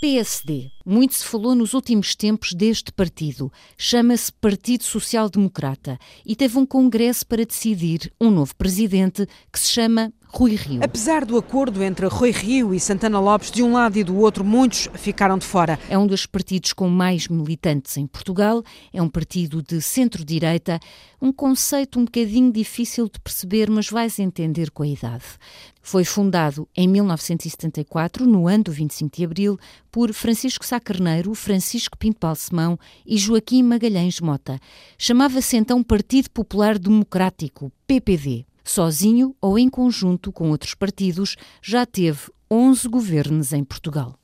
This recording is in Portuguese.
PSD. Muito se falou nos últimos tempos deste partido. Chama-se Partido Social Democrata e teve um congresso para decidir um novo presidente que se chama Rui Rio. Apesar do acordo entre Rui Rio e Santana Lopes de um lado e do outro, muitos ficaram de fora. É um dos partidos com mais militantes em Portugal, é um partido de centro-direita, um conceito um bocadinho difícil de perceber, mas vais entender com a idade. Foi fundado em 1974, no ano do 25 de Abril, por Francisco Sá Carneiro, Francisco Pinto Balsemão e Joaquim Magalhães Mota. Chamava-se então Partido Popular Democrático, PPD. Sozinho ou em conjunto com outros partidos, já teve 11 governos em Portugal.